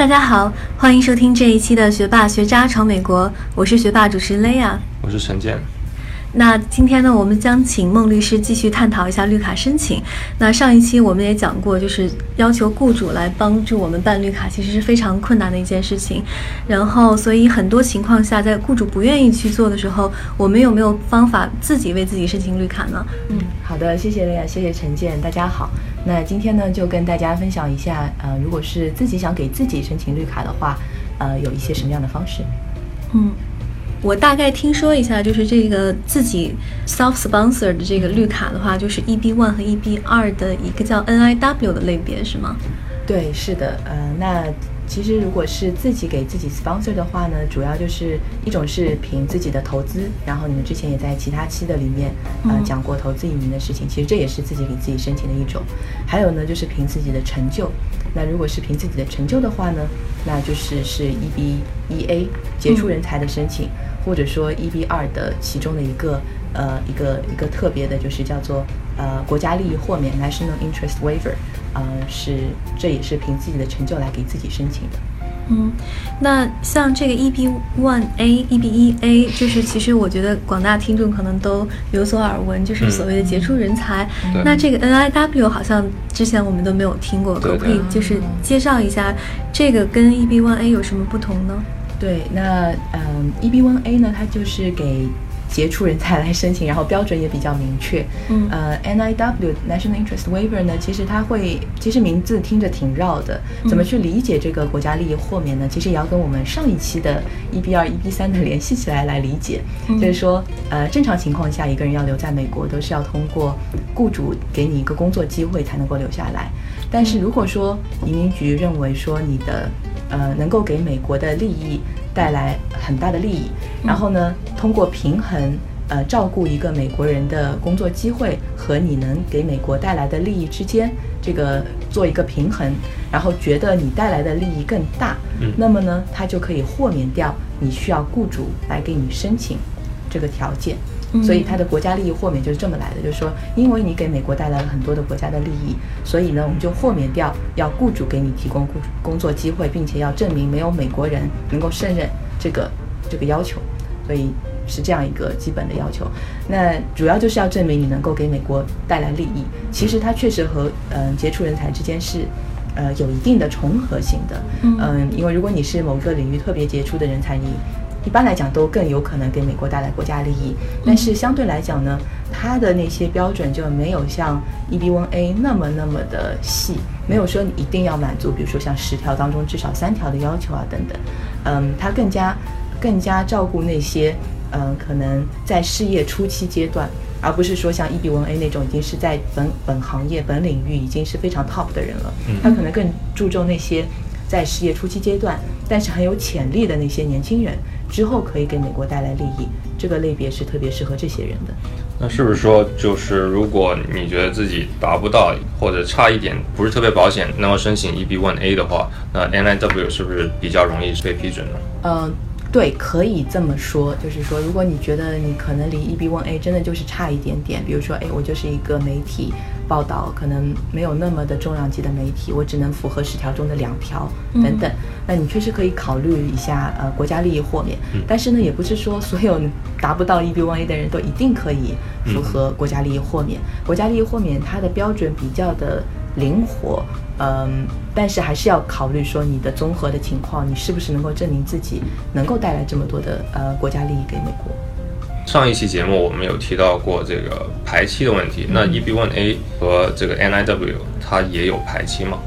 大家好，欢迎收听这一期的《学霸学渣闯美国》，我是学霸主持人雷亚，我是陈建。那今天呢，我们将请孟律师继续探讨一下绿卡申请。那上一期我们也讲过，就是要求雇主来帮助我们办绿卡，其实是非常困难的一件事情。然后，所以很多情况下，在雇主不愿意去做的时候，我们有没有方法自己为自己申请绿卡呢？嗯，好的，谢谢雷亚，谢谢陈建，大家好。那今天呢，就跟大家分享一下，呃，如果是自己想给自己申请绿卡的话，呃，有一些什么样的方式？嗯。我大概听说一下，就是这个自己 self sponsor 的这个绿卡的话，就是 EB one 和 EB 二的一个叫 NIW 的类别，是吗？对，是的，呃，那其实如果是自己给自己 sponsor 的话呢，主要就是一种是凭自己的投资，然后你们之前也在其他期的里面呃讲过投资移民的事情，其实这也是自己给自己申请的一种。还有呢，就是凭自己的成就。那如果是凭自己的成就的话呢，那就是是 EB EA 杰出人才的申请。或者说 EB 二的其中的一个呃一个一个特别的，就是叫做呃国家利益豁免 （National Interest Waiver），呃是这也是凭自己的成就来给自己申请的。嗯，那像这个 EB one A、EB 一 A，就是其实我觉得广大听众可能都有所耳闻，就是所谓的杰出人才。那这个 NIW 好像之前我们都没有听过，可不可以就是介绍一下这个跟 EB one A 有什么不同呢？对，那嗯，EB One A 呢，它就是给杰出人才来申请，然后标准也比较明确。嗯，呃，NIW National Interest Waiver 呢，其实它会，其实名字听着挺绕的，怎么去理解这个国家利益豁免呢？其实也要跟我们上一期的 EB 二、EB 三的联系起来来理解。就是说，呃，正常情况下，一个人要留在美国，都是要通过雇主给你一个工作机会才能够留下来。但是如果说移民局认为说你的呃，能够给美国的利益带来很大的利益，然后呢，通过平衡，呃，照顾一个美国人的工作机会和你能给美国带来的利益之间，这个做一个平衡，然后觉得你带来的利益更大，嗯，那么呢，他就可以豁免掉你需要雇主来给你申请这个条件。所以它的国家利益豁免就是这么来的，就是说，因为你给美国带来了很多的国家的利益，所以呢，我们就豁免掉要雇主给你提供工工作机会，并且要证明没有美国人能够胜任这个这个要求，所以是这样一个基本的要求。那主要就是要证明你能够给美国带来利益。其实它确实和嗯杰出人才之间是呃有一定的重合性的。嗯，因为如果你是某个领域特别杰出的人才，你一般来讲都更有可能给美国带来国家利益，但是相对来讲呢，它的那些标准就没有像 EB1A 那么那么的细，没有说你一定要满足，比如说像十条当中至少三条的要求啊等等，嗯，它更加更加照顾那些嗯可能在事业初期阶段，而不是说像 EB1A 那种已经是在本本行业本领域已经是非常 top 的人了，他可能更注重那些在事业初期阶段但是很有潜力的那些年轻人。之后可以给美国带来利益，这个类别是特别适合这些人的。那是不是说，就是如果你觉得自己达不到或者差一点，不是特别保险，那么申请 EB1A 的话，那 NIW 是不是比较容易被批准呢？嗯。对，可以这么说，就是说，如果你觉得你可能离 EB1A 真的就是差一点点，比如说，哎，我就是一个媒体报道，可能没有那么的重量级的媒体，我只能符合十条中的两条等等，那你确实可以考虑一下，呃，国家利益豁免。但是呢，也不是说所有达不到 EB1A 的人都一定可以符合国家利益豁免。国家利益豁免它的标准比较的。灵活，嗯，但是还是要考虑说你的综合的情况，你是不是能够证明自己能够带来这么多的呃国家利益给美国？上一期节目我们有提到过这个排期的问题，那 EB1A 和这个 NIW 它也有排期吗？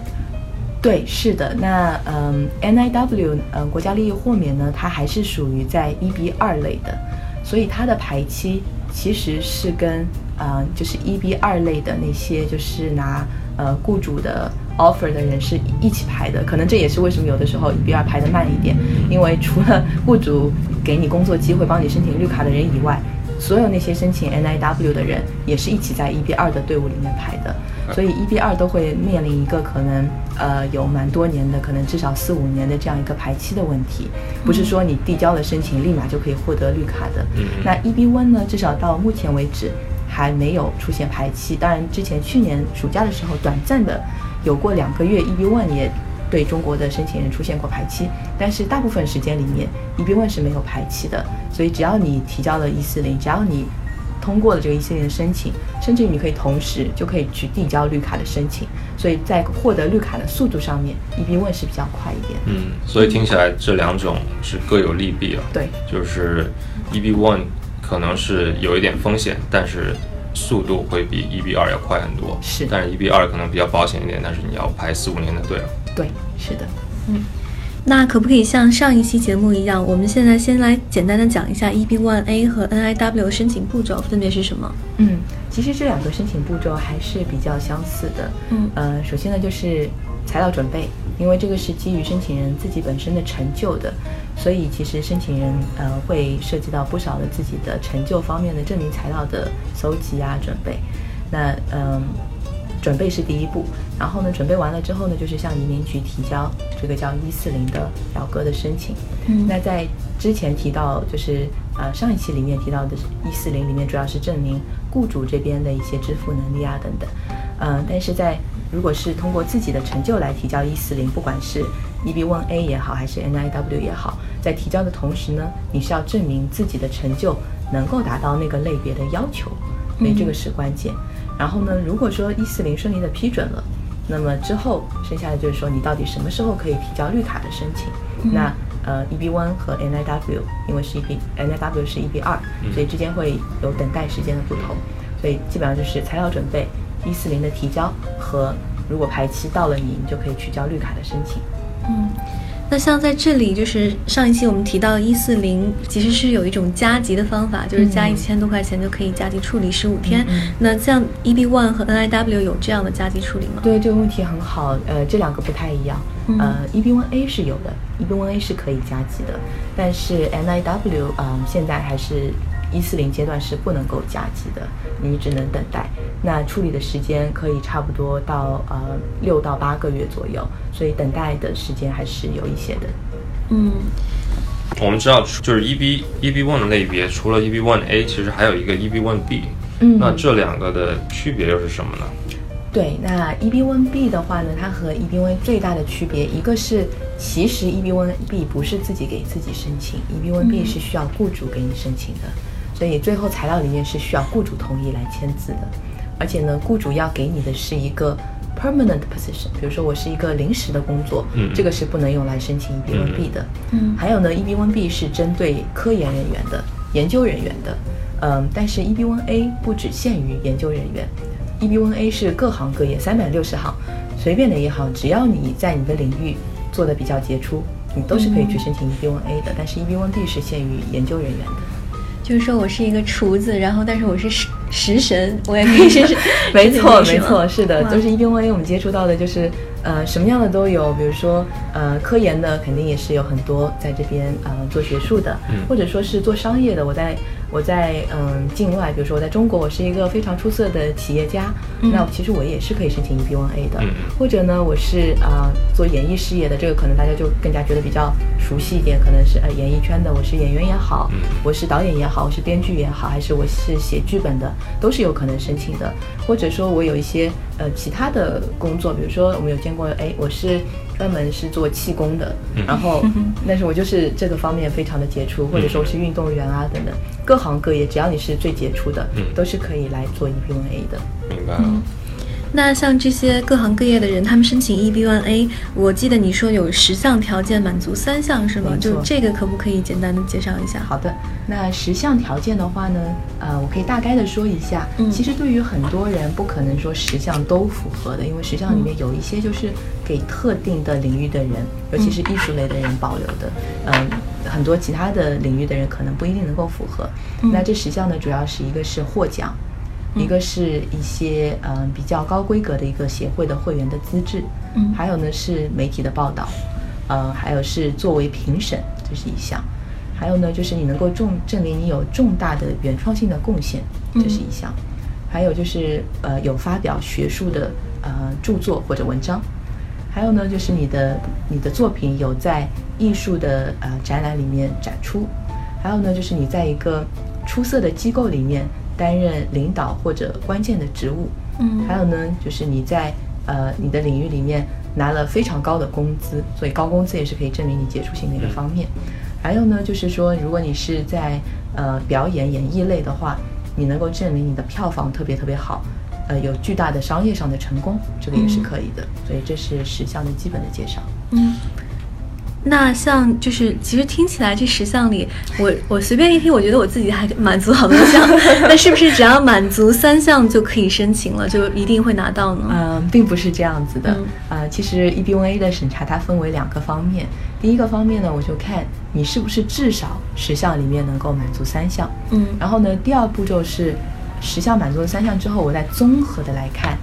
对，是的，那嗯 NIW 嗯国家利益豁免呢，它还是属于在 EB 二类的，所以它的排期其实是跟嗯就是 EB 二类的那些就是拿。呃，雇主的 offer 的人是一起排的，可能这也是为什么有的时候 EB 二排的慢一点，因为除了雇主给你工作机会、帮你申请绿卡的人以外，所有那些申请 NIW 的人也是一起在 EB 二的队伍里面排的，所以 EB 二都会面临一个可能呃有蛮多年的，可能至少四五年的这样一个排期的问题，不是说你递交了申请立马就可以获得绿卡的。那 EB one 呢，至少到目前为止。还没有出现排期，当然之前去年暑假的时候短暂的有过两个月，EB one 也对中国的申请人出现过排期，但是大部分时间里面，EB One 是没有排期的，所以只要你提交了一四零，只要你通过了这个一四零的申请，甚至于你可以同时就可以去递交绿卡的申请，所以在获得绿卡的速度上面，EB One 是比较快一点。嗯，所以听起来这两种是各有利弊啊。对，就是 EB One 可能是有一点风险，但是速度会比 EB 二要快很多。是，但是 EB 二可能比较保险一点，但是你要排四五年的队了。对，是的，嗯。那可不可以像上一期节目一样，我们现在先来简单的讲一下 EB1A 和 NIW 申请步骤分别是什么？嗯，其实这两个申请步骤还是比较相似的。嗯，呃，首先呢就是材料准备，因为这个是基于申请人自己本身的成就的，所以其实申请人呃会涉及到不少的自己的成就方面的证明材料的搜集啊准备。那嗯。准备是第一步，然后呢，准备完了之后呢，就是向移民局提交这个叫一四零的表格的申请。嗯，那在之前提到，就是呃上一期里面提到的一四零里面，主要是证明雇主这边的一些支付能力啊等等。嗯，但是在如果是通过自己的成就来提交一四零，不管是 EB One A 也好，还是 NIW 也好，在提交的同时呢，你是要证明自己的成就能够达到那个类别的要求，所以这个是关键。然后呢，如果说一四零顺利的批准了，那么之后剩下的就是说你到底什么时候可以提交绿卡的申请？那呃，EB one 和 NIW，因为是 EB NIW 是 EB 二，所以之间会有等待时间的不同，所以基本上就是材料准备、一四零的提交和如果排期到了你，你就可以去交绿卡的申请。嗯。那像在这里，就是上一期我们提到一四零，其实是有一种加急的方法，就是加一千多块钱就可以加急处理十五天。那像 EB One 和 NIW 有这样的加急处理吗？对，这个问题很好。呃，这两个不太一样。呃，EB One A 是有的，EB One A 是可以加急的，但是 NIW 嗯，现在还是。一四零阶段是不能够加急的，你只能等待。那处理的时间可以差不多到呃六到八个月左右，所以等待的时间还是有一些的。嗯，我们知道就是 EB EB One 的类别，除了 EB One A，其实还有一个 EB One B。嗯，那这两个的区别又是什么呢？对，那 EB One B 的话呢，它和 EB One 最大的区别，一个是其实 EB One B 不是自己给自己申请，EB One B 是需要雇主给你申请的。所以最后材料里面是需要雇主同意来签字的，而且呢，雇主要给你的是一个 permanent position，比如说我是一个临时的工作，嗯，这个是不能用来申请 EB1B 的，嗯，还有呢，EB1B 是针对科研人员的、研究人员的，嗯，但是 EB1A 不只限于研究人员，EB1A 是各行各业三百六十行，随便哪一行，只要你在你的领域做的比较杰出，你都是可以去申请 EB1A 的，但是 EB1B 是限于研究人员的。就是说我是一个厨子，然后但是我是食食神，我也可以试试。没错，没错，是的，就是 e b a 我们接触到的就是呃什么样的都有，比如说呃科研的肯定也是有很多在这边呃做学术的，或者说是做商业的，我在。我在嗯境外，比如说我在中国，我是一个非常出色的企业家，那其实我也是可以申请 EB1A 的。或者呢，我是啊做演艺事业的，这个可能大家就更加觉得比较熟悉一点，可能是呃演艺圈的，我是演员也好，我是导演也好，我是编剧也好，还是我是写剧本的，都是有可能申请的。或者说我有一些呃其他的工作，比如说我们有见过，哎，我是。专门是做气功的，然后，但是我就是这个方面非常的杰出，或者说是运动员啊等等，各行各业，只要你是最杰出的，都是可以来做 EPMA 的。明白了。那像这些各行各业的人，他们申请 EB1A，我记得你说有十项条件满足三项是吗？就这个可不可以简单的介绍一下？好的，那十项条件的话呢，呃，我可以大概的说一下。嗯，其实对于很多人不可能说十项都符合的，因为十项里面有一些就是给特定的领域的人，尤其是艺术类的人保留的。嗯，很多其他的领域的人可能不一定能够符合。那这十项呢，主要是一个是获奖。一个是一些嗯比较高规格的一个协会的会员的资质，嗯，还有呢是媒体的报道，呃，还有是作为评审，这是一项，还有呢就是你能够重证明你有重大的原创性的贡献，这是一项，还有就是呃有发表学术的呃著作或者文章，还有呢就是你的你的作品有在艺术的呃展览里面展出，还有呢就是你在一个出色的机构里面。担任领导或者关键的职务，嗯，还有呢，就是你在呃你的领域里面拿了非常高的工资，所以高工资也是可以证明你杰出性的一个方面。还有呢，就是说，如果你是在呃表演演艺类的话，你能够证明你的票房特别特别好，呃，有巨大的商业上的成功，这个也是可以的。所以这是十项的基本的介绍。嗯。那像就是其实听起来这十项里，我我随便一听，我觉得我自己还满足好多项。那是不是只要满足三项就可以申请了，就一定会拿到呢？嗯，并不是这样子的。呃，其实 EB1A 的审查它分为两个方面。第一个方面呢，我就看你是不是至少十项里面能够满足三项。嗯。然后呢，第二步骤是十项满足了三项之后，我再综合的来看。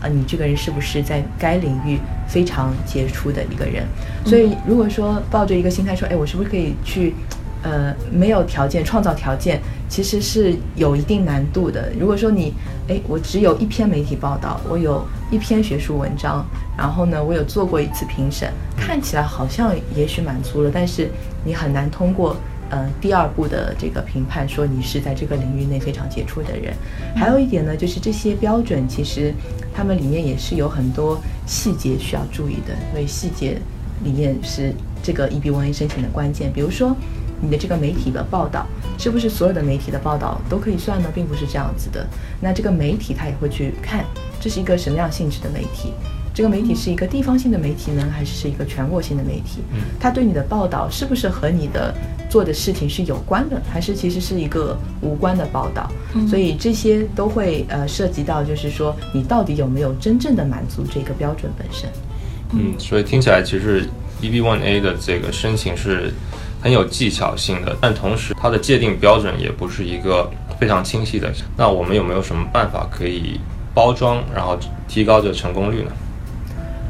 啊，你这个人是不是在该领域非常杰出的一个人？所以，如果说抱着一个心态说，哎，我是不是可以去，呃，没有条件创造条件，其实是有一定难度的。如果说你，哎，我只有一篇媒体报道，我有一篇学术文章，然后呢，我有做过一次评审，看起来好像也许满足了，但是你很难通过。嗯，第二步的这个评判说你是在这个领域内非常杰出的人。还有一点呢，就是这些标准其实他们里面也是有很多细节需要注意的，所以细节里面是这个 EB1A 申请的关键。比如说你的这个媒体的报道，是不是所有的媒体的报道都可以算呢？并不是这样子的。那这个媒体他也会去看这是一个什么样性质的媒体。这个媒体是一个地方性的媒体呢，还是是一个全国性的媒体？嗯，它对你的报道是不是和你的做的事情是有关的，还是其实是一个无关的报道？嗯，所以这些都会呃涉及到，就是说你到底有没有真正的满足这个标准本身？嗯，所以听起来其实 EB1A 的这个申请是很有技巧性的，但同时它的界定标准也不是一个非常清晰的。那我们有没有什么办法可以包装，然后提高这成功率呢？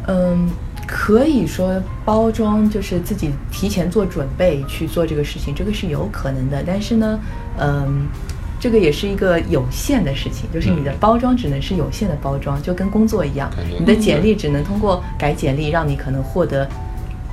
嗯，可以说包装就是自己提前做准备去做这个事情，这个是有可能的。但是呢，嗯，这个也是一个有限的事情，就是你的包装只能是有限的包装，就跟工作一样，你的简历只能通过改简历让你可能获得。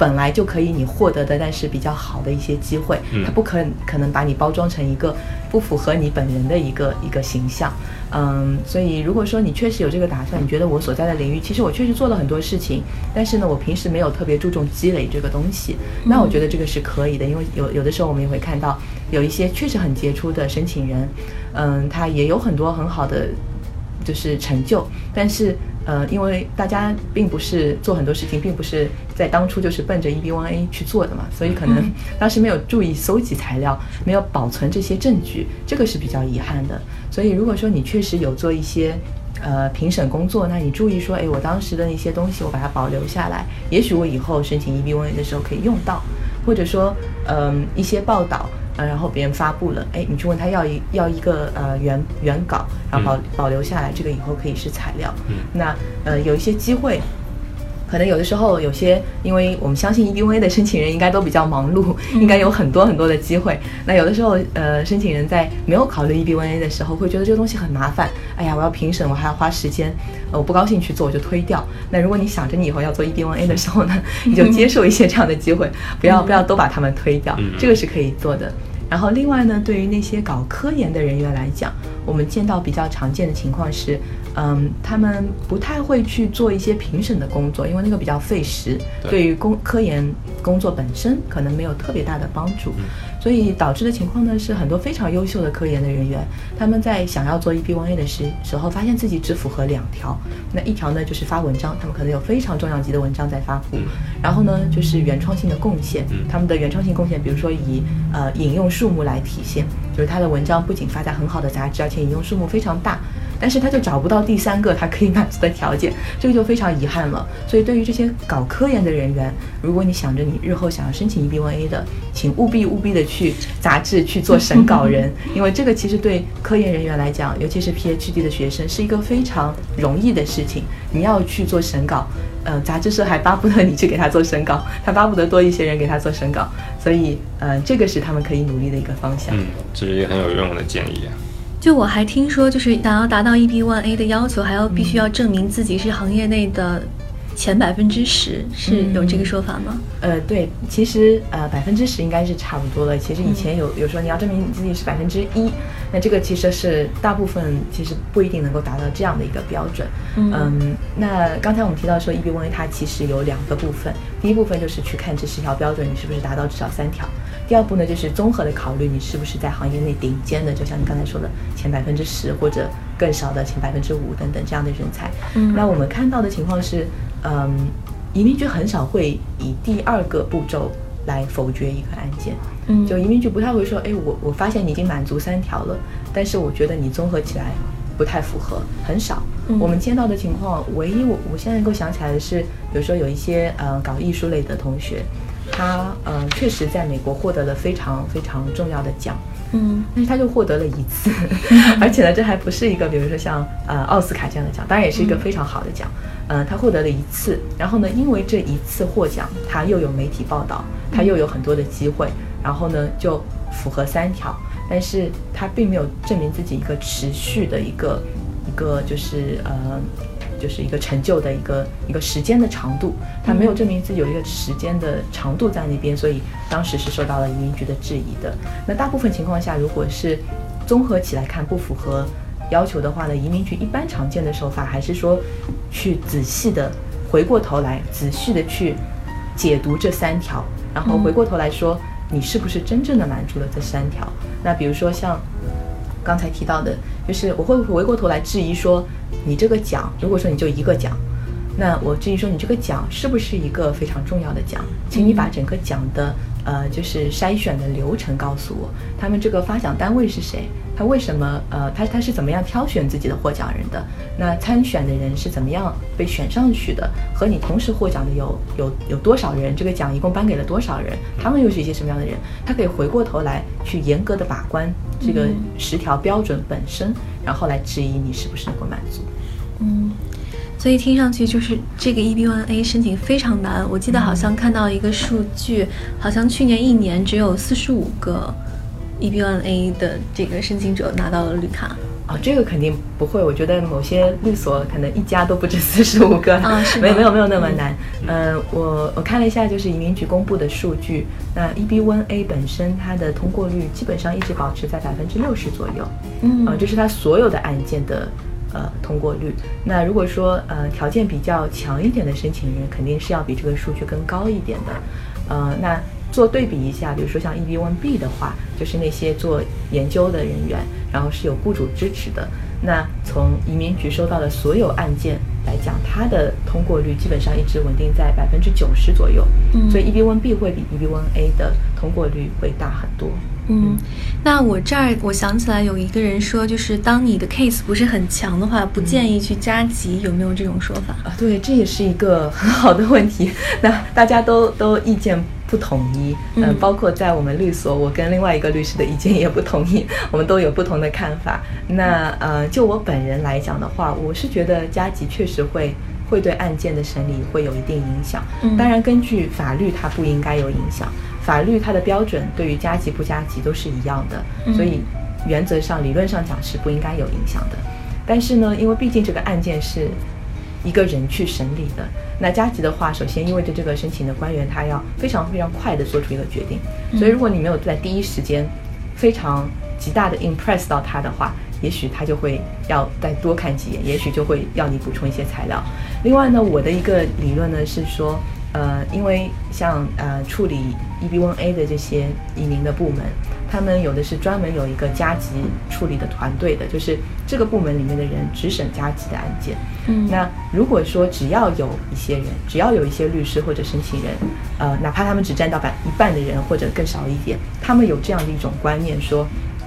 本来就可以你获得的，但是比较好的一些机会，它不可可能把你包装成一个不符合你本人的一个一个形象，嗯，所以如果说你确实有这个打算，你觉得我所在的领域其实我确实做了很多事情，但是呢，我平时没有特别注重积累这个东西，那我觉得这个是可以的，因为有有的时候我们也会看到有一些确实很杰出的申请人，嗯，他也有很多很好的就是成就，但是。呃，因为大家并不是做很多事情，并不是在当初就是奔着 EB1A 去做的嘛，所以可能当时没有注意搜集材料，没有保存这些证据，这个是比较遗憾的。所以如果说你确实有做一些呃评审工作，那你注意说，哎，我当时的一些东西我把它保留下来，也许我以后申请 EB1A 的时候可以用到，或者说，嗯，一些报道。啊，然后别人发布了，哎，你去问他要一要一个呃原原稿，然后保保留下来，这个以后可以是材料。嗯，那呃有一些机会。可能有的时候有些，因为我们相信 EB1A 的申请人应该都比较忙碌，应该有很多很多的机会。那有的时候，呃，申请人在没有考虑 EB1A 的时候，会觉得这个东西很麻烦。哎呀，我要评审，我还要花时间，呃，我不高兴去做，我就推掉。那如果你想着你以后要做 EB1A 的时候呢，你就接受一些这样的机会，不要不要都把他们推掉，这个是可以做的。然后另外呢，对于那些搞科研的人员来讲，我们见到比较常见的情况是。嗯，他们不太会去做一些评审的工作，因为那个比较费时，对于工科研工作本身可能没有特别大的帮助，所以导致的情况呢是很多非常优秀的科研的人员，他们在想要做 EP1A 的时时候，发现自己只符合两条，那一条呢就是发文章，他们可能有非常重量级的文章在发布，然后呢就是原创性的贡献，他们的原创性贡献，比如说以呃引用数目来体现，就是他的文章不仅发在很好的杂志，而且引用数目非常大。但是他就找不到第三个他可以满足的条件，这个就非常遗憾了。所以对于这些搞科研的人员，如果你想着你日后想要申请 EB1A 的，请务必务必的去杂志去做审稿人，因为这个其实对科研人员来讲，尤其是 PhD 的学生，是一个非常容易的事情。你要去做审稿，呃，杂志社还巴不得你去给他做审稿，他巴不得多一些人给他做审稿。所以，呃，这个是他们可以努力的一个方向。嗯，这是一个很有用的建议。就我还听说，就是想要达到 EB One A 的要求，还要必须要证明自己是行业内的前百分之十，是有这个说法吗？呃，对，其实呃百分之十应该是差不多的。其实以前有有说你要证明你自己是百分之一，那这个其实是大部分其实不一定能够达到这样的一个标准。嗯，那刚才我们提到说 EB One A 它其实有两个部分，第一部分就是去看这十条标准你是不是达到至少三条，第二步呢就是综合的考虑你是不是在行业内顶尖的，就像你刚才说的前百分之十或者更少的前百分之五等等这样的人才。嗯，那我们看到的情况是。嗯，移民局很少会以第二个步骤来否决一个案件。嗯，就移民局不太会说，哎，我我发现你已经满足三条了，但是我觉得你综合起来不太符合，很少。我们见到的情况，唯一我我现在能够想起来的是，比如说有一些呃搞艺术类的同学，他嗯确实在美国获得了非常非常重要的奖。嗯，但是他就获得了一次，而且呢，这还不是一个，比如说像呃奥斯卡这样的奖，当然也是一个非常好的奖。嗯，他获得了一次，然后呢，因为这一次获奖，他又有媒体报道，他又有很多的机会，然后呢，就符合三条，但是他并没有证明自己一个持续的一个一个就是呃。就是一个成就的一个一个时间的长度，他没有证明自己有一个时间的长度在那边，所以当时是受到了移民局的质疑的。那大部分情况下，如果是综合起来看不符合要求的话呢，移民局一般常见的手法还是说去仔细的回过头来仔细的去解读这三条，然后回过头来说你是不是真正的满足了这三条。那比如说像刚才提到的，就是我会回过头来质疑说。你这个奖，如果说你就一个奖，那我至于说你这个奖是不是一个非常重要的奖，请你把整个奖的呃就是筛选的流程告诉我，他们这个发奖单位是谁，他为什么呃他他是怎么样挑选自己的获奖人的，那参选的人是怎么样被选上去的，和你同时获奖的有有有多少人，这个奖一共颁给了多少人，他们又是一些什么样的人，他可以回过头来去严格的把关这个十条标准本身。然后来质疑你是不是能够满足，嗯，所以听上去就是这个 EB1A 申请非常难。我记得好像看到一个数据，好像去年一年只有四十五个 EB1A 的这个申请者拿到了绿卡。哦，这个肯定不会。我觉得某些律所可能一家都不止四十五个，啊，是没没有没有那么难。嗯，我我看了一下，就是移民局公布的数据，那 EB1A 本身它的通过率基本上一直保持在百分之六十左右，嗯，这是它所有的案件的呃通过率。那如果说呃条件比较强一点的申请人，肯定是要比这个数据更高一点的，呃，那。做对比一下，比如说像 EB1B 的话，就是那些做研究的人员，然后是有雇主支持的。那从移民局收到的所有案件来讲，它的通过率基本上一直稳定在百分之九十左右。嗯，所以 EB1B 会比 EB1A 的通过率会大很多。嗯，那我这儿我想起来有一个人说，就是当你的 case 不是很强的话，不建议去加急，有没有这种说法啊？对，这也是一个很好的问题。那大家都都意见。不统一，嗯，包括在我们律所，我跟另外一个律师的意见也不统一，我们都有不同的看法。那呃，就我本人来讲的话，我是觉得加急确实会会对案件的审理会有一定影响。当然，根据法律，它不应该有影响。法律它的标准对于加急不加急都是一样的，所以原则上理论上讲是不应该有影响的。但是呢，因为毕竟这个案件是。一个人去审理的那加急的话，首先因为对这个申请的官员，他要非常非常快的做出一个决定，所以如果你没有在第一时间非常极大的 impress 到他的话，也许他就会要再多看几眼，也许就会要你补充一些材料。另外呢，我的一个理论呢是说。呃，因为像呃处理 EB1A 的这些移民的部门，他们有的是专门有一个加急处理的团队的，就是这个部门里面的人只审加急的案件。嗯，那如果说只要有一些人，只要有一些律师或者申请人，呃，哪怕他们只占到百一半的人或者更少一点，他们有这样的一种观念，说，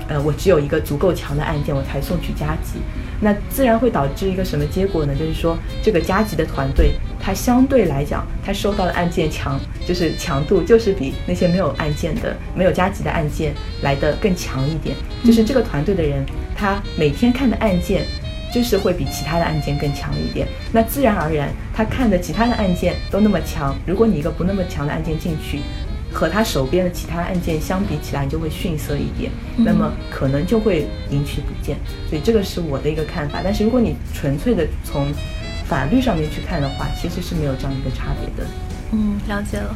呃，我只有一个足够强的案件，我才送去加急。那自然会导致一个什么结果呢？就是说，这个加急的团队，它相对来讲，它收到的案件强，就是强度就是比那些没有案件的、没有加急的案件来的更强一点。就是这个团队的人，他每天看的案件，就是会比其他的案件更强一点。那自然而然，他看的其他的案件都那么强，如果你一个不那么强的案件进去。和他手边的其他案件相比起来，就会逊色一点，那么可能就会引起不见。所以这个是我的一个看法。但是如果你纯粹的从法律上面去看的话，其实是没有这样一个差别的。嗯，了解了。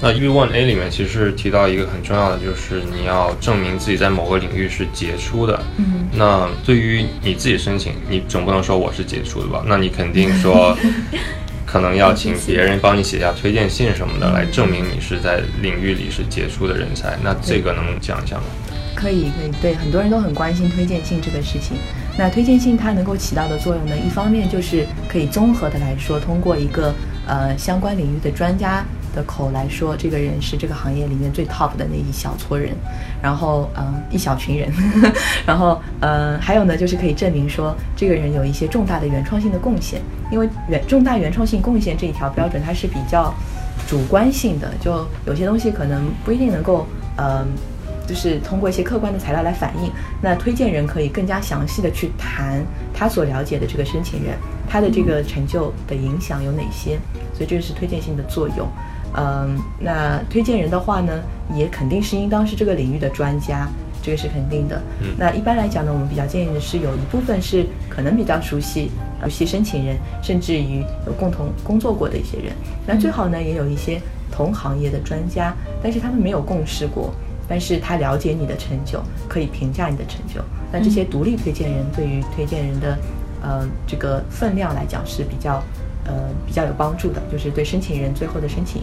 那 EB1A 里面其实提到一个很重要的，就是你要证明自己在某个领域是杰出的。嗯，那对于你自己申请，你总不能说我是杰出的吧？那你肯定说，可能要请别人帮你写下推荐信什么的，来证明你是在领域里是杰出的人才。那这个能讲一下吗？可以，可以。对，很多人都很关心推荐信这个事情。那推荐信它能够起到的作用呢，一方面就是可以综合的来说，通过一个呃相关领域的专家。的口来说，这个人是这个行业里面最 top 的那一小撮人，然后嗯一小群人，然后嗯还有呢，就是可以证明说这个人有一些重大的原创性的贡献，因为原重大原创性贡献这一条标准它是比较主观性的，就有些东西可能不一定能够嗯就是通过一些客观的材料来反映，那推荐人可以更加详细的去谈他所了解的这个申请人他的这个成就的影响有哪些，所以这个是推荐性的作用。嗯，那推荐人的话呢，也肯定是应当是这个领域的专家，这个是肯定的。嗯，那一般来讲呢，我们比较建议的是有一部分是可能比较熟悉熟悉申请人，甚至于有共同工作过的一些人。那最好呢，也有一些同行业的专家，但是他们没有共事过，但是他了解你的成就，可以评价你的成就。那这些独立推荐人对于推荐人的呃这个分量来讲是比较呃比较有帮助的，就是对申请人最后的申请。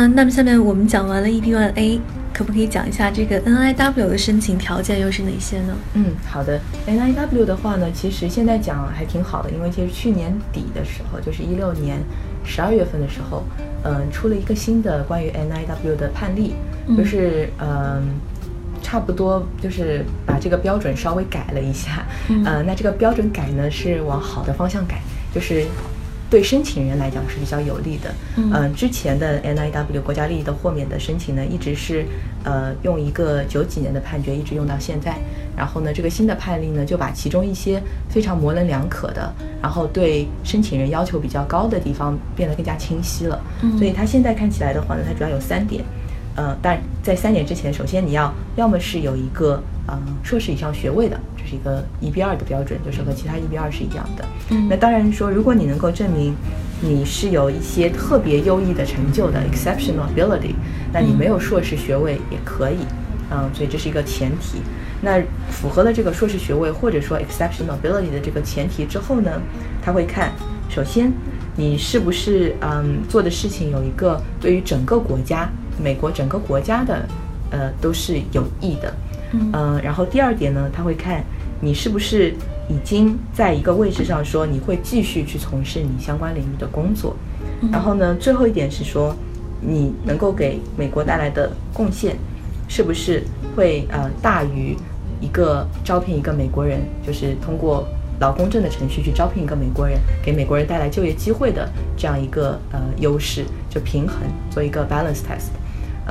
嗯，那么下面我们讲完了 EB1A，可不可以讲一下这个 NIW 的申请条件又是哪些呢？嗯，好的。NIW 的话呢，其实现在讲还挺好的，因为其实去年底的时候，就是一六年十二月份的时候，嗯，出了一个新的关于 NIW 的判例，就是嗯，差不多就是把这个标准稍微改了一下。嗯，那这个标准改呢是往好的方向改，就是。对申请人来讲是比较有利的。嗯，之前的 NIW 国家利益的豁免的申请呢，一直是呃用一个九几年的判决一直用到现在。然后呢，这个新的判例呢，就把其中一些非常模棱两可的，然后对申请人要求比较高的地方变得更加清晰了。嗯，所以它现在看起来的话呢，它主要有三点。呃，但在三年之前，首先你要要么是有一个呃硕士以上学位的。这是一个一 B 二的标准，就是和其他一 B 二是一样的。嗯，那当然说，如果你能够证明你是有一些特别优异的成就的 exceptional ability，那你没有硕士学位也可以。嗯，所以这是一个前提。那符合了这个硕士学位或者说 exceptional ability 的这个前提之后呢，他会看，首先你是不是嗯做的事情有一个对于整个国家，美国整个国家的呃都是有益的。嗯，然后第二点呢，他会看。你是不是已经在一个位置上说你会继续去从事你相关领域的工作？然后呢，最后一点是说你能够给美国带来的贡献，是不是会呃大于一个招聘一个美国人，就是通过劳工证的程序去招聘一个美国人，给美国人带来就业机会的这样一个呃优势，就平衡做一个 balance test。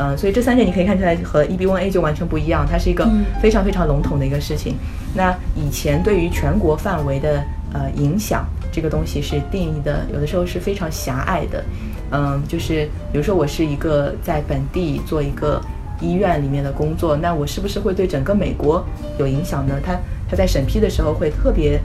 嗯，所以这三点你可以看出来和 EB1A 就完全不一样，它是一个非常非常笼统的一个事情。那以前对于全国范围的呃影响，这个东西是定义的，有的时候是非常狭隘的。嗯，就是比如说我是一个在本地做一个医院里面的工作，那我是不是会对整个美国有影响呢？他他在审批的时候会特别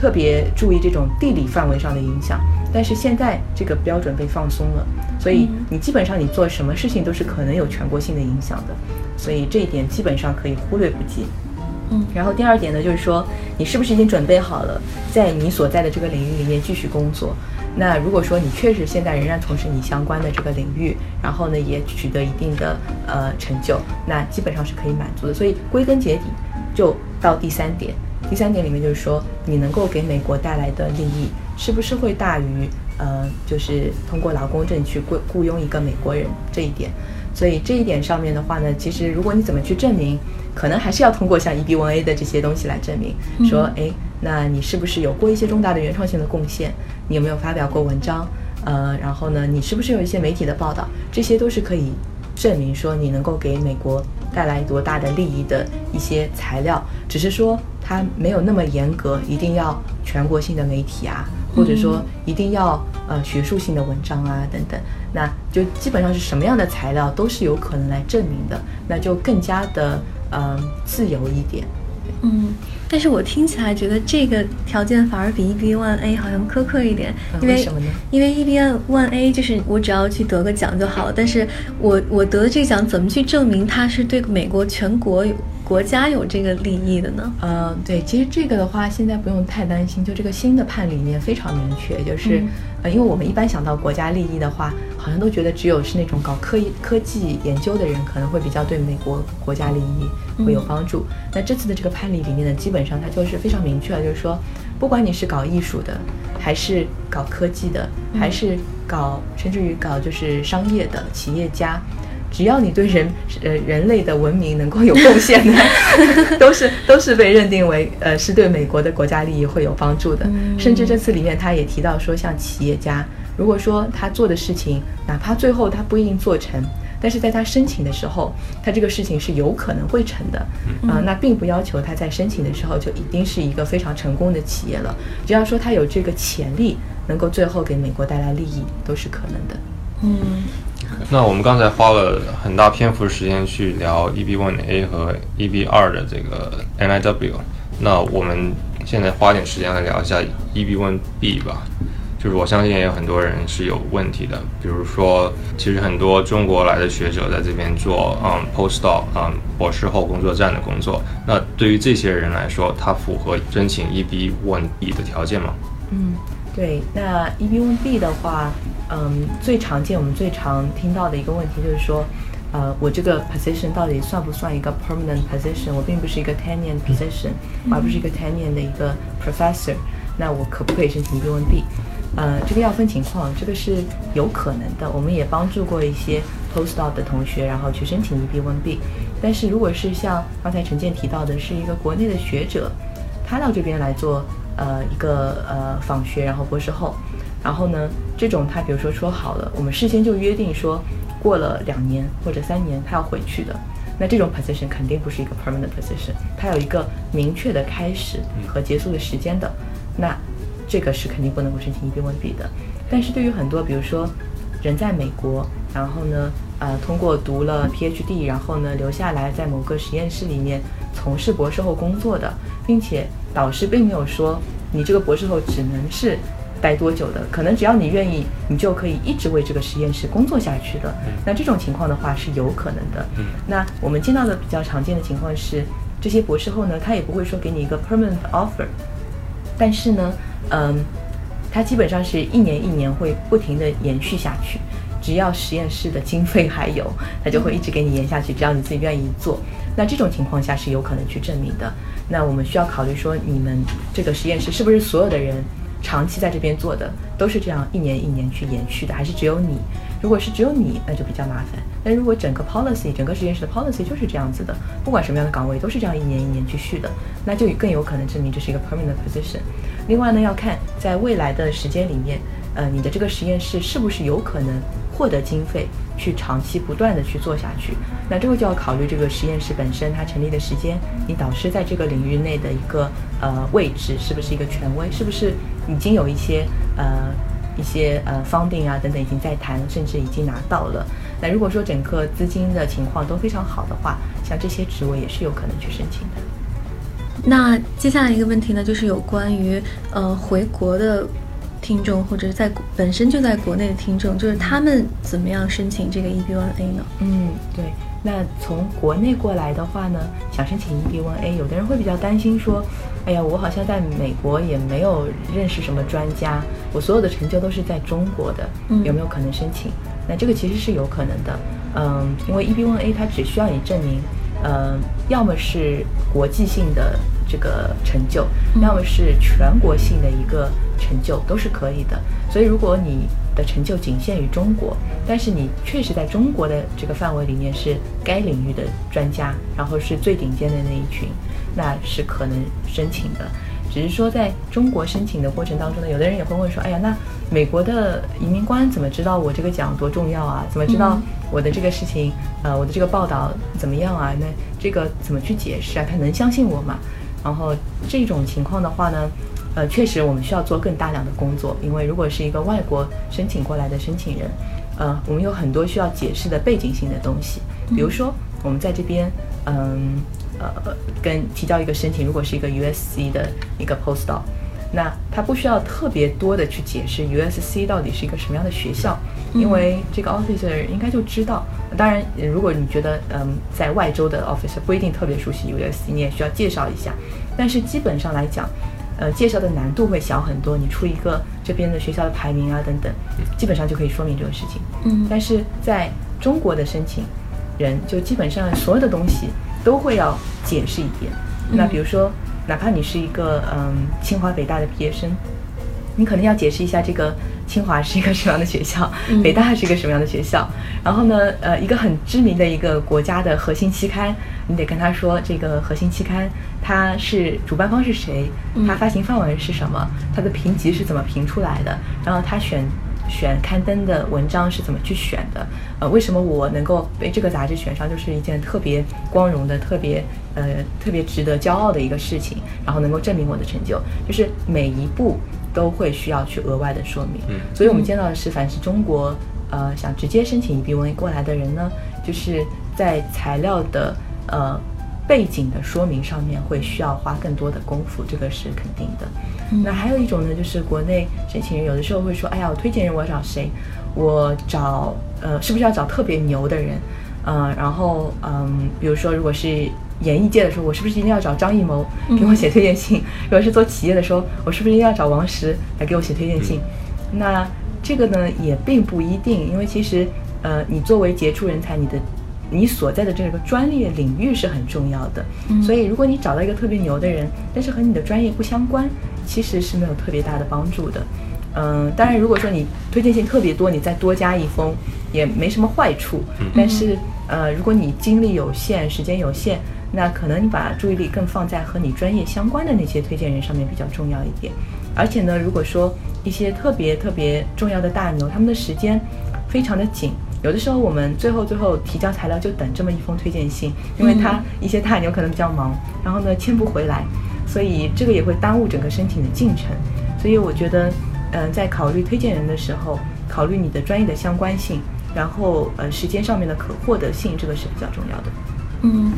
特别注意这种地理范围上的影响。但是现在这个标准被放松了，所以你基本上你做什么事情都是可能有全国性的影响的，所以这一点基本上可以忽略不计。嗯，然后第二点呢，就是说你是不是已经准备好了在你所在的这个领域里面继续工作？那如果说你确实现在仍然从事你相关的这个领域，然后呢也取得一定的呃成就，那基本上是可以满足的。所以归根结底就到第三点，第三点里面就是说你能够给美国带来的利益。是不是会大于呃，就是通过劳工证去雇雇佣一个美国人这一点？所以这一点上面的话呢，其实如果你怎么去证明，可能还是要通过像 EB1A 的这些东西来证明，说，哎，那你是不是有过一些重大的原创性的贡献？你有没有发表过文章？呃，然后呢，你是不是有一些媒体的报道？这些都是可以证明说你能够给美国带来多大的利益的一些材料。只是说它没有那么严格，一定要全国性的媒体啊，或者说一定要呃学术性的文章啊等等。那就基本上是什么样的材料都是有可能来证明的，那就更加的呃自由一点。嗯。但是我听起来觉得这个条件反而比 EB One A 好像苛刻一点，因为什么呢？因为 EB One A 就是我只要去得个奖就好了，但是我我得的这个奖怎么去证明它是对美国全国有国家有这个利益的呢？嗯，对，其实这个的话现在不用太担心，就这个新的判里面非常明确，就是呃，因为我们一般想到国家利益的话，好像都觉得只有是那种搞科科技研究的人可能会比较对美国国家利益会有帮助。那这次的这个判例里面呢，基本本上它就是非常明确了，就是说，不管你是搞艺术的，还是搞科技的，还是搞甚至于搞就是商业的企业家，只要你对人呃人类的文明能够有贡献的，都是都是被认定为呃是对美国的国家利益会有帮助的。甚至这次里面他也提到说，像企业家，如果说他做的事情，哪怕最后他不一定做成。但是在他申请的时候，他这个事情是有可能会成的，啊，那并不要求他在申请的时候就一定是一个非常成功的企业了。只要说他有这个潜力，能够最后给美国带来利益，都是可能的。嗯，那我们刚才花了很大篇幅的时间去聊 EB1A 和 EB2 的这个 NIW，那我们现在花点时间来聊一下 EB1B 吧。就是我相信也有很多人是有问题的，比如说，其实很多中国来的学者在这边做嗯 postdoc 嗯博士后工作站的工作，那对于这些人来说，他符合申请 EB1B 的条件吗？嗯，对，那 EB1B 的话，嗯，最常见我们最常听到的一个问题就是说，呃，我这个 position 到底算不算一个 permanent position？我并不是一个 tenure position，而不是一个 tenure 的一个 professor，那我可不可以申请 EB1B？呃，这个要分情况，这个是有可能的。我们也帮助过一些 postdoc 的同学，然后去申请 EB1B。但是如果是像刚才陈建提到的，是一个国内的学者，他到这边来做呃一个呃访学，然后博士后，然后呢，这种他比如说说好了，我们事先就约定说，过了两年或者三年他要回去的，那这种 position 肯定不是一个 permanent position，它有一个明确的开始和结束的时间的，那。这个是肯定不能够申请 EB1B 的，但是对于很多，比如说人在美国，然后呢，呃，通过读了 PhD，然后呢留下来在某个实验室里面从事博士后工作的，并且导师并没有说你这个博士后只能是待多久的，可能只要你愿意，你就可以一直为这个实验室工作下去的。那这种情况的话是有可能的。那我们见到的比较常见的情况是，这些博士后呢，他也不会说给你一个 permanent offer，但是呢。嗯，他基本上是一年一年会不停的延续下去，只要实验室的经费还有，他就会一直给你延下去，只要你自己愿意做。那这种情况下是有可能去证明的。那我们需要考虑说，你们这个实验室是不是所有的人长期在这边做的都是这样一年一年去延续的，还是只有你？如果是只有你，那就比较麻烦。但如果整个 policy 整个实验室的 policy 就是这样子的，不管什么样的岗位都是这样一年一年去续的，那就更有可能证明这是一个 permanent position。另外呢，要看在未来的时间里面，呃，你的这个实验室是不是有可能获得经费去长期不断的去做下去。那这个就要考虑这个实验室本身它成立的时间，你导师在这个领域内的一个呃位置是不是一个权威，是不是已经有一些呃。一些呃，funding 啊等等已经在谈，甚至已经拿到了。那如果说整个资金的情况都非常好的话，像这些职位也是有可能去申请的。那接下来一个问题呢，就是有关于呃回国的听众，或者是在本身就在国内的听众，就是他们怎么样申请这个 EB1A 呢？嗯，对。那从国内过来的话呢，想申请 EB1A，有的人会比较担心说，哎呀，我好像在美国也没有认识什么专家，我所有的成就都是在中国的，有没有可能申请？那这个其实是有可能的，嗯，因为 EB1A 它只需要你证明，嗯，要么是国际性的这个成就，要么是全国性的一个成就，都是可以的。所以如果你的成就仅限于中国，但是你确实在中国的这个范围里面是该领域的专家，然后是最顶尖的那一群，那是可能申请的。只是说在中国申请的过程当中呢，有的人也会问说，哎呀，那美国的移民官怎么知道我这个奖多重要啊？怎么知道我的这个事情，呃，我的这个报道怎么样啊？那这个怎么去解释啊？他能相信我吗？然后这种情况的话呢？呃，确实，我们需要做更大量的工作，因为如果是一个外国申请过来的申请人，呃，我们有很多需要解释的背景性的东西，比如说我们在这边，嗯，呃，跟提交一个申请，如果是一个 USC 的一个 postdoc，那他不需要特别多的去解释 USC 到底是一个什么样的学校，因为这个 officer 应该就知道。当然，如果你觉得，嗯，在外州的 officer 不一定特别熟悉 USC，你也需要介绍一下。但是基本上来讲，呃，介绍的难度会小很多。你出一个这边的学校的排名啊，等等，基本上就可以说明这个事情。嗯，但是在中国的申请人，就基本上所有的东西都会要解释一遍。那比如说，哪怕你是一个嗯清华北大的毕业生，你可能要解释一下这个清华是一个什么样的学校，北大是一个什么样的学校。然后呢，呃，一个很知名的一个国家的核心期刊，你得跟他说这个核心期刊。它是主办方是谁？它发行范围是什么？它的评级是怎么评出来的？然后它选选刊登的文章是怎么去选的？呃，为什么我能够被这个杂志选上，就是一件特别光荣的、特别呃特别值得骄傲的一个事情。然后能够证明我的成就，就是每一步都会需要去额外的说明。嗯，所以我们见到的是，凡是中国呃想直接申请 EB1 过来的人呢，就是在材料的呃。背景的说明上面会需要花更多的功夫，这个是肯定的。那还有一种呢，就是国内申请人有的时候会说：“哎呀，我推荐人我要找谁？我找呃，是不是要找特别牛的人？呃，然后嗯，比如说如果是演艺界的时候，我是不是一定要找张艺谋给我写推荐信？如果是做企业的时候，我是不是一定要找王石来给我写推荐信？那这个呢也并不一定，因为其实呃，你作为杰出人才，你的。你所在的这个专业领域是很重要的，所以如果你找到一个特别牛的人，但是和你的专业不相关，其实是没有特别大的帮助的。嗯，当然，如果说你推荐信特别多，你再多加一封也没什么坏处。但是，呃，如果你精力有限、时间有限，那可能你把注意力更放在和你专业相关的那些推荐人上面比较重要一点。而且呢，如果说一些特别特别重要的大牛，他们的时间非常的紧。有的时候我们最后最后提交材料就等这么一封推荐信，因为他一些大牛可能比较忙，然后呢签不回来，所以这个也会耽误整个申请的进程。所以我觉得，嗯，在考虑推荐人的时候，考虑你的专业的相关性，然后呃时间上面的可获得性，这个是比较重要的。嗯，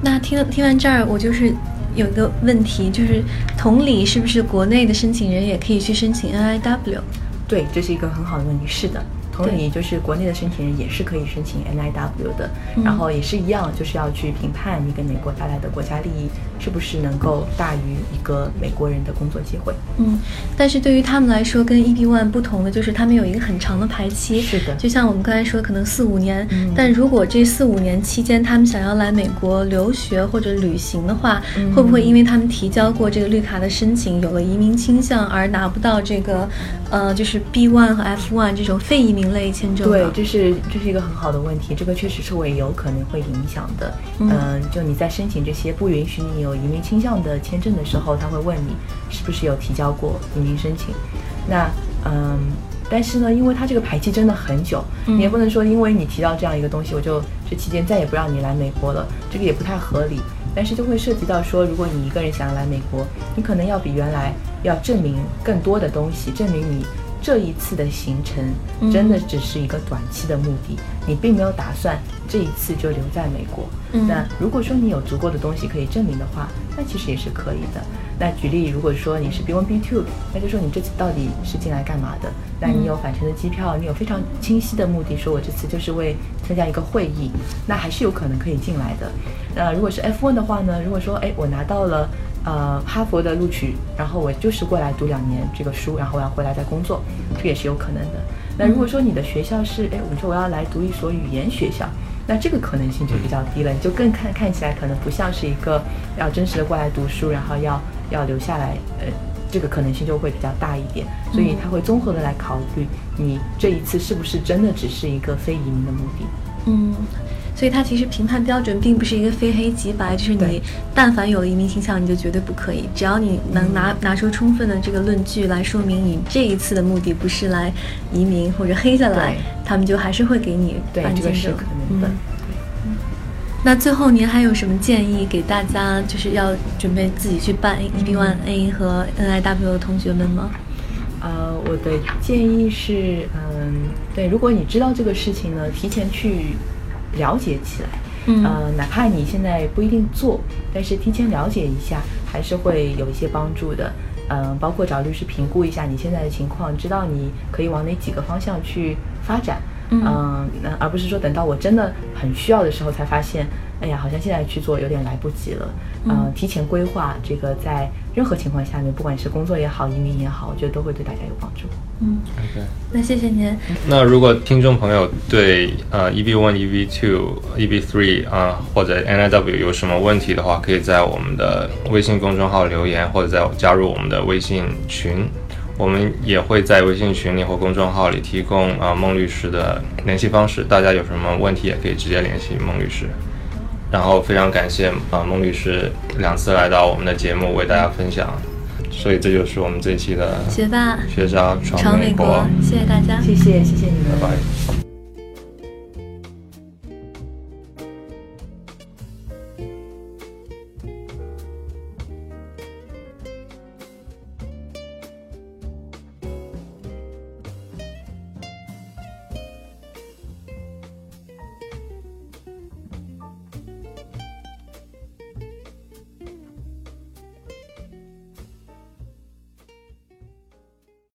那听听完这儿，我就是有一个问题，就是同理，是不是国内的申请人也可以去申请 NIW？对，这是一个很好的问题。是的。同理，就是国内的申请人也是可以申请 NIW 的，然后也是一样，就是要去评判你给美国带来的国家利益是不是能够大于一个美国人的工作机会。嗯，但是对于他们来说，跟 EB One 不同的就是他们有一个很长的排期。是的，就像我们刚才说，可能四五年。但如果这四五年期间他们想要来美国留学或者旅行的话，会不会因为他们提交过这个绿卡的申请，有了移民倾向而拿不到这个，呃，就是 B One 和 F One 这种非移民？类签证对，这是这是一个很好的问题，这个确实是会有可能会影响的。嗯，就你在申请这些不允许你有移民倾向的签证的时候，他会问你是不是有提交过移民申请。那嗯，但是呢，因为他这个排期真的很久，你也不能说因为你提到这样一个东西，我就这期间再也不让你来美国了，这个也不太合理。但是就会涉及到说，如果你一个人想要来美国，你可能要比原来要证明更多的东西，证明你。这一次的行程真的只是一个短期的目的，你并没有打算这一次就留在美国。那如果说你有足够的东西可以证明的话，那其实也是可以的。那举例，如果说你是 B one B two，那就说你这次到底是进来干嘛的？那你有返程的机票，你有非常清晰的目的，说我这次就是为参加一个会议，那还是有可能可以进来的。那如果是 F one 的话呢？如果说哎，我拿到了。呃，哈佛的录取，然后我就是过来读两年这个书，然后我要回来再工作，这也是有可能的。那如果说你的学校是，哎，我说我要来读一所语言学校，那这个可能性就比较低了，你就更看看起来可能不像是一个要真实的过来读书，然后要要留下来，呃，这个可能性就会比较大一点。所以他会综合的来考虑，你这一次是不是真的只是一个非移民的目的。嗯。所以它其实评判标准并不是一个非黑即白，就是你但凡有了移民倾向，你就绝对不可以。只要你能拿拿出充分的这个论据来说明你这一次的目的不是来移民或者黑下来，他们就还是会给你办签证。嗯。那最后您还有什么建议给大家，就是要准备自己去办 EB1A 和 NIW 的同学们吗？呃，我的建议是，嗯，对，如果你知道这个事情呢，提前去。了解起来，呃，哪怕你现在不一定做，但是提前了解一下，还是会有一些帮助的。嗯，包括找律师评估一下你现在的情况，知道你可以往哪几个方向去发展。嗯，那而不是说等到我真的很需要的时候才发现。哎呀，好像现在去做有点来不及了。嗯，提前规划这个，在任何情况下面，不管是工作也好，移民也好，我觉得都会对大家有帮助。嗯，OK，那谢谢您。那如果听众朋友对呃 EB One、EB Two、EB Three 啊或者 NIW 有什么问题的话，可以在我们的微信公众号留言，或者在加入我们的微信群。我们也会在微信群里或公众号里提供啊孟律师的联系方式，大家有什么问题也可以直接联系孟律师。然后非常感谢啊孟律师两次来到我们的节目为大家分享，所以这就是我们这期的学霸学渣闯美国，谢谢大家，谢谢谢谢你们，拜拜。